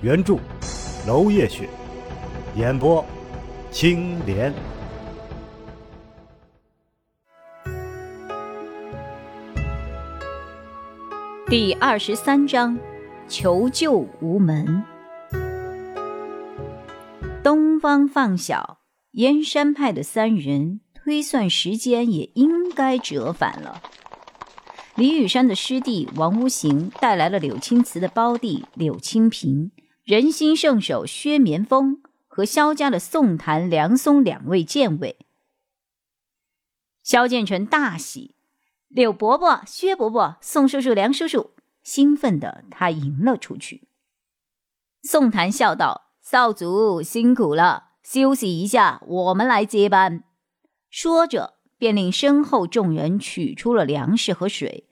原著娄烨雪，演播青莲。第二十三章，求救无门。东方放小，燕山派的三人推算时间也应该折返了。李雨山的师弟王无形带来了柳青瓷的胞弟柳青平、人心圣手薛绵风和萧家的宋檀、梁松两位剑卫。萧剑成大喜。柳伯伯、薛伯伯、宋叔叔、梁叔叔，兴奋的他迎了出去。宋檀笑道：“少主辛苦了，休息一下，我们来接班。”说着，便令身后众人取出了粮食和水。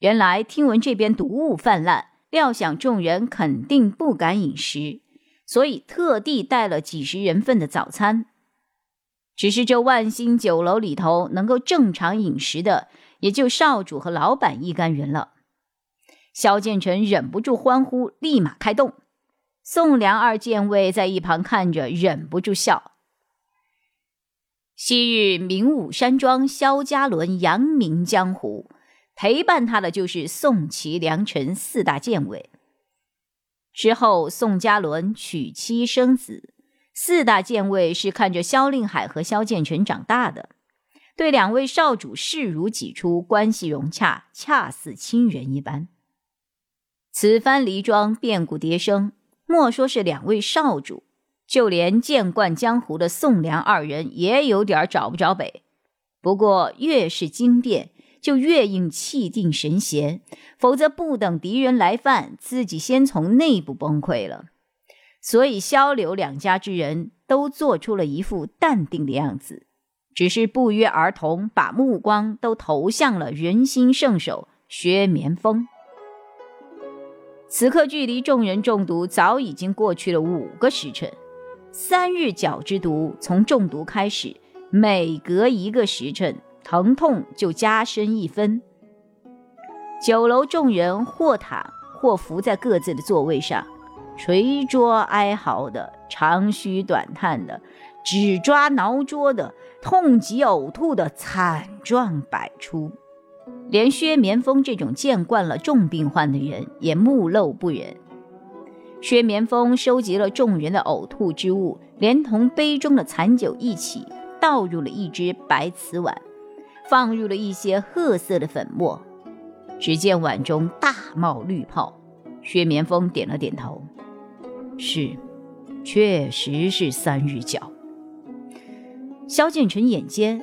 原来听闻这边毒物泛滥，料想众人肯定不敢饮食，所以特地带了几十人份的早餐。只是这万兴酒楼里头能够正常饮食的。也就少主和老板一干人了。萧剑成忍不住欢呼，立马开动。宋良二剑卫在一旁看着，忍不住笑。昔日明武山庄萧家伦扬名江湖，陪伴他的就是宋齐梁陈四大剑卫。之后，宋家伦娶妻生子，四大剑卫是看着萧令海和萧剑成长大的。对两位少主视如己出，关系融洽，恰似亲人一般。此番离庄变故迭生，莫说是两位少主，就连见惯江湖的宋梁二人也有点找不着北。不过越是惊变，就越应气定神闲，否则不等敌人来犯，自己先从内部崩溃了。所以萧刘两家之人都做出了一副淡定的样子。只是不约而同把目光都投向了人心圣手薛绵风。此刻距离众人中毒早已经过去了五个时辰，三日角之毒从中毒开始，每隔一个时辰，疼痛就加深一分。酒楼众人或躺或伏在各自的座位上，捶桌哀嚎的，长吁短叹的，指抓挠桌的。痛极呕吐的惨状百出，连薛绵风这种见惯了重病患的人也目露不忍。薛绵风收集了众人的呕吐之物，连同杯中的残酒一起倒入了一只白瓷碗，放入了一些褐色的粉末。只见碗中大冒绿泡。薛绵风点了点头：“是，确实是三日脚。”萧剑成眼尖，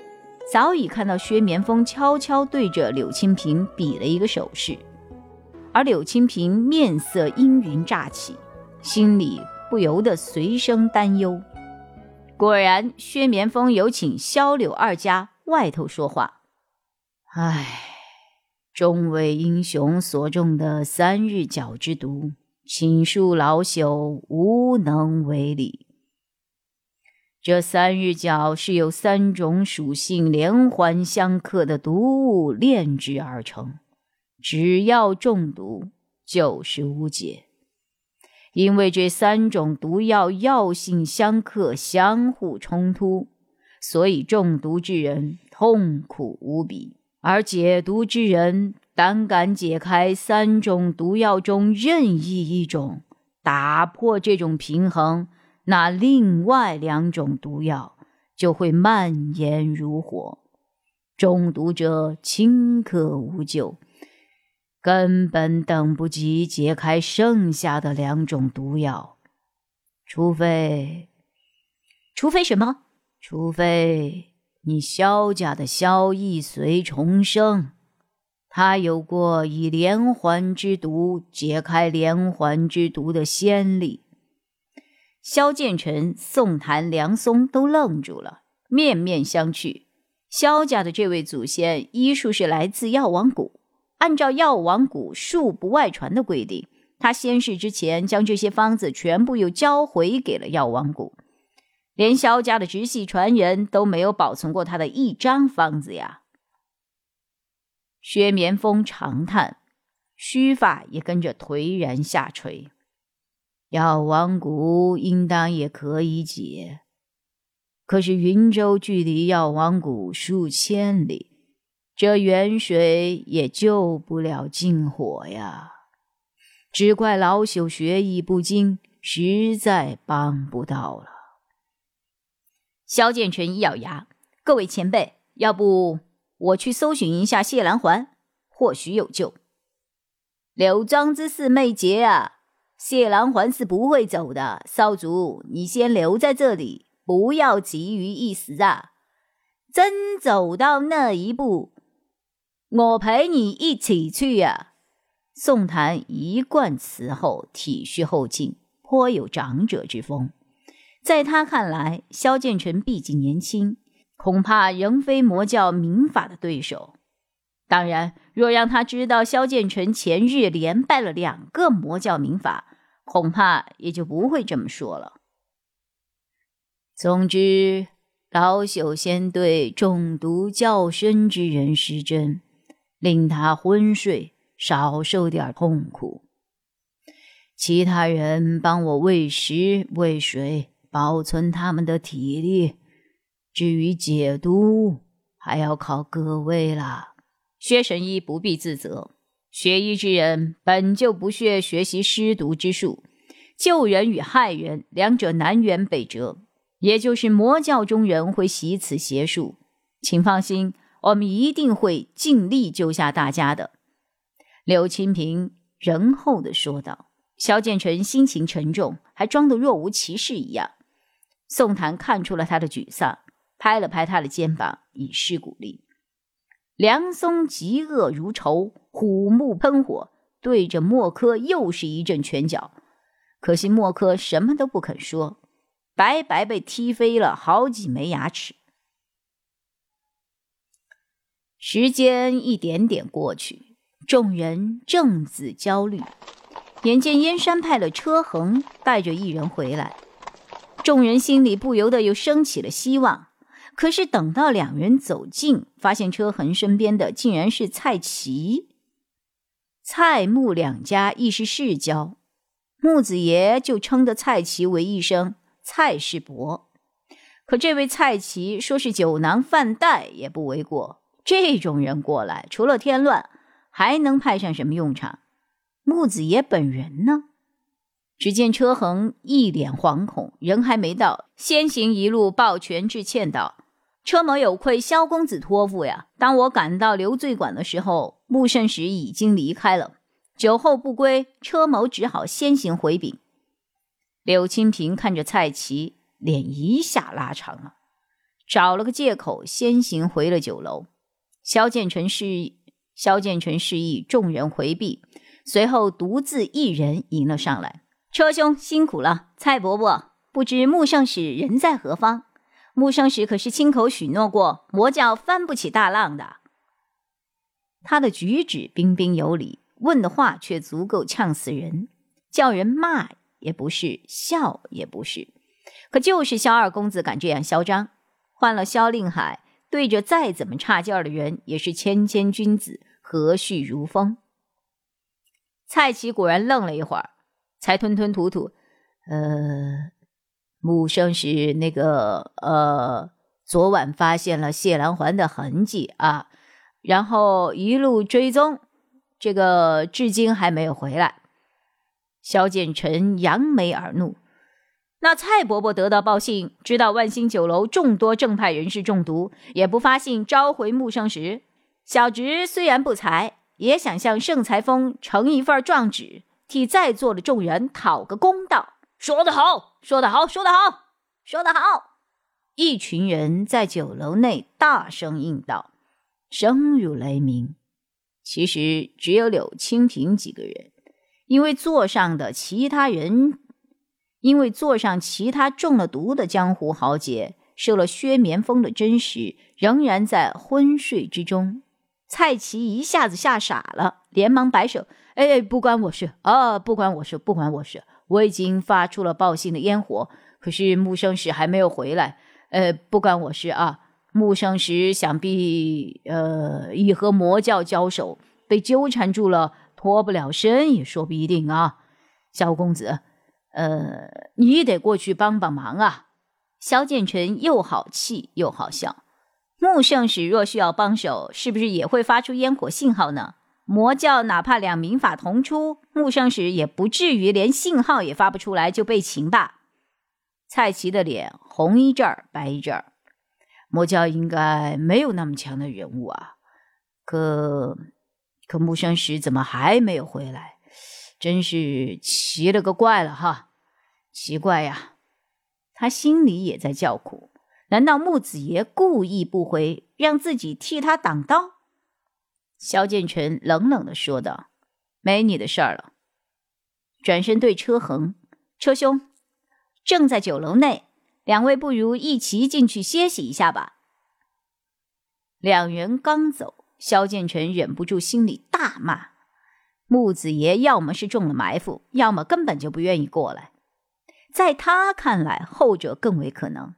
早已看到薛绵风悄悄对着柳青平比了一个手势，而柳青平面色阴云乍起，心里不由得随声担忧。果然，薛绵风有请萧柳二家外头说话。唉，众位英雄所中的三日角之毒，请恕老朽无能为力。这三日角是由三种属性连环相克的毒物炼制而成，只要中毒就是无解。因为这三种毒药药性相克，相互冲突，所以中毒之人痛苦无比，而解毒之人胆敢解开三种毒药中任意一种，打破这种平衡。那另外两种毒药就会蔓延如火，中毒者顷刻无救，根本等不及解开剩下的两种毒药，除非，除非什么？除非你萧家的萧逸随重生，他有过以连环之毒解开连环之毒的先例。萧剑臣、宋谭、梁松都愣住了，面面相觑。萧家的这位祖先医术是来自药王谷，按照药王谷术不外传的规定，他先逝之前将这些方子全部又交回给了药王谷，连萧家的直系传人都没有保存过他的一张方子呀。薛绵风长叹，须发也跟着颓然下垂。药王谷应当也可以解，可是云州距离药王谷数千里，这远水也救不了近火呀。只怪老朽学艺不精，实在帮不到了。萧剑尘一咬牙：“各位前辈，要不我去搜寻一下谢兰环，或许有救。”柳庄之四妹姐啊！谢兰环是不会走的，少主，你先留在这里，不要急于一时啊！真走到那一步，我陪你一起去呀！宋檀一贯慈厚、体恤后进，颇有长者之风。在他看来，萧剑尘毕竟年轻，恐怕仍非魔教明法的对手。当然，若让他知道萧剑尘前日连败了两个魔教明法，恐怕也就不会这么说了。总之，老朽先对中毒较深之人施针，令他昏睡，少受点痛苦。其他人帮我喂食、喂水，保存他们的体力。至于解毒，还要靠各位了。薛神医不必自责，学医之人本就不屑学习施毒之术，救人与害人两者南辕北辙，也就是魔教中人会习此邪术。请放心，我们一定会尽力救下大家的。”柳清平仁厚的说道。萧剑尘心情沉重，还装得若无其事一样。宋檀看出了他的沮丧，拍了拍他的肩膀，以示鼓励。梁松嫉恶如仇，虎目喷火，对着莫柯又是一阵拳脚。可惜莫柯什么都不肯说，白白被踢飞了好几枚牙齿。时间一点点过去，众人正自焦虑，眼见燕山派的车恒带着一人回来，众人心里不由得又升起了希望。可是等到两人走近，发现车痕身边的竟然是蔡奇。蔡穆两家亦是世交，穆子爷就称得蔡奇为一声蔡世伯。可这位蔡奇说是酒囊饭袋也不为过。这种人过来，除了添乱，还能派上什么用场？穆子爷本人呢？只见车恒一脸惶恐，人还没到，先行一路抱拳致歉道。车某有愧萧公子托付呀！当我赶到留醉馆的时候，穆圣使已经离开了，酒后不归，车某只好先行回禀。柳清平看着蔡奇，脸一下拉长了，找了个借口先行回了酒楼。萧剑尘示意，萧剑尘示意众人回避，随后独自一人迎了上来。车兄辛苦了，蔡伯伯，不知穆圣使人在何方？穆圣使可是亲口许诺过，魔教翻不起大浪的。他的举止彬彬有礼，问的话却足够呛死人，叫人骂也不是，笑也不是。可就是萧二公子敢这样嚣张，换了萧令海，对着再怎么差劲儿的人，也是谦谦君子，和煦如风。蔡奇果然愣了一会儿，才吞吞吐吐：“呃。”木生是那个呃，昨晚发现了谢兰环的痕迹啊，然后一路追踪，这个至今还没有回来。萧剑臣扬眉而怒：“那蔡伯伯得到报信，知道万兴酒楼众多正派人士中毒，也不发信召回木生时，小侄虽然不才，也想向盛才峰呈一份状纸，替在座的众人讨个公道。”说得好，说得好，说得好，说得好！一群人在酒楼内大声应道，声如雷鸣。其实只有柳清平几个人，因为座上的其他人，因为座上其他中了毒的江湖豪杰受了薛绵风的真实，仍然在昏睡之中。蔡奇一下子吓傻了，连忙摆手：“哎，不关我事啊，不关我事，不关我事。我已经发出了报信的烟火，可是木生石还没有回来。呃，不关我事啊。木生石想必呃已和魔教交手，被纠缠住了，脱不了身也说不一定啊。萧公子，呃，你得过去帮帮忙啊。”萧剑尘又好气又好笑。穆圣使若需要帮手，是不是也会发出烟火信号呢？魔教哪怕两民法同出，穆圣使也不至于连信号也发不出来就被擒吧？蔡奇的脸红一阵儿白一阵儿。魔教应该没有那么强的人物啊，可可穆圣使怎么还没有回来？真是奇了个怪了哈！奇怪呀，他心里也在叫苦。难道木子爷故意不回，让自己替他挡刀？萧剑尘冷冷的说道：“没你的事儿了。”转身对车恒：“车兄，正在酒楼内，两位不如一齐进去歇息一下吧。”两人刚走，萧剑尘忍不住心里大骂：“木子爷要么是中了埋伏，要么根本就不愿意过来。在他看来，后者更为可能。”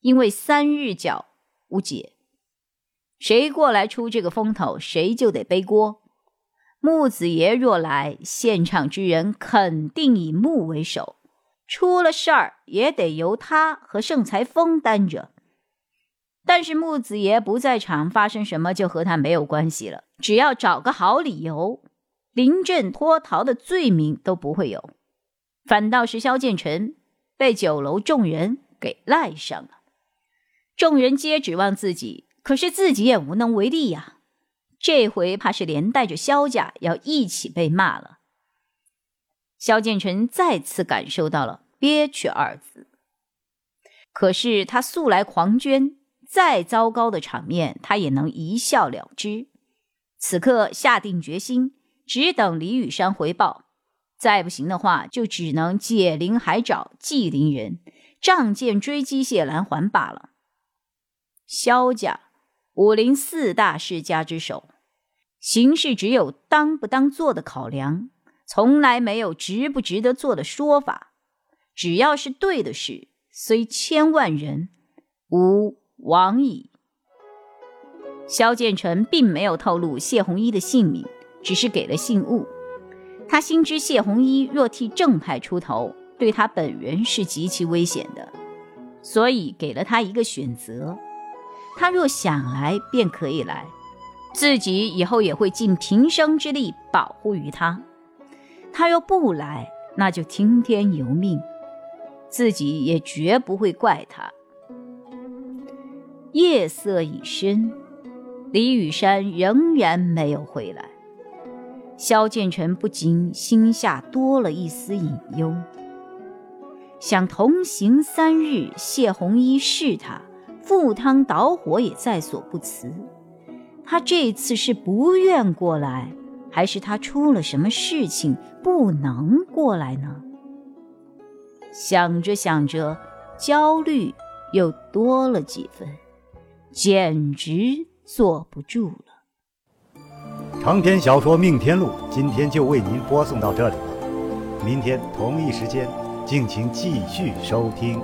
因为三日脚无解，谁过来出这个风头，谁就得背锅。木子爷若来，现场之人肯定以木为首，出了事儿也得由他和盛才峰担着。但是木子爷不在场，发生什么就和他没有关系了。只要找个好理由，临阵脱逃的罪名都不会有，反倒是萧剑尘被酒楼众人给赖上了。众人皆指望自己，可是自己也无能为力呀。这回怕是连带着萧家要一起被骂了。萧剑尘再次感受到了憋屈二字。可是他素来狂狷，再糟糕的场面他也能一笑了之。此刻下定决心，只等李雨山回报，再不行的话，就只能解铃还找系铃人，仗剑追击谢兰环罢了。萧家，武林四大世家之首，行事只有当不当做的考量，从来没有值不值得做的说法。只要是对的事，虽千万人，吾往矣。萧剑尘并没有透露谢红衣的姓名，只是给了信物。他心知谢红衣若替正派出头，对他本人是极其危险的，所以给了他一个选择。他若想来，便可以来，自己以后也会尽平生之力保护于他。他若不来，那就听天由命，自己也绝不会怪他。夜色已深，李雨山仍然没有回来。萧剑尘不禁心下多了一丝隐忧，想同行三日，谢红衣是他。赴汤蹈火也在所不辞。他这次是不愿过来，还是他出了什么事情不能过来呢？想着想着，焦虑又多了几分，简直坐不住了。长篇小说《命天录》今天就为您播送到这里了，明天同一时间，敬请继续收听。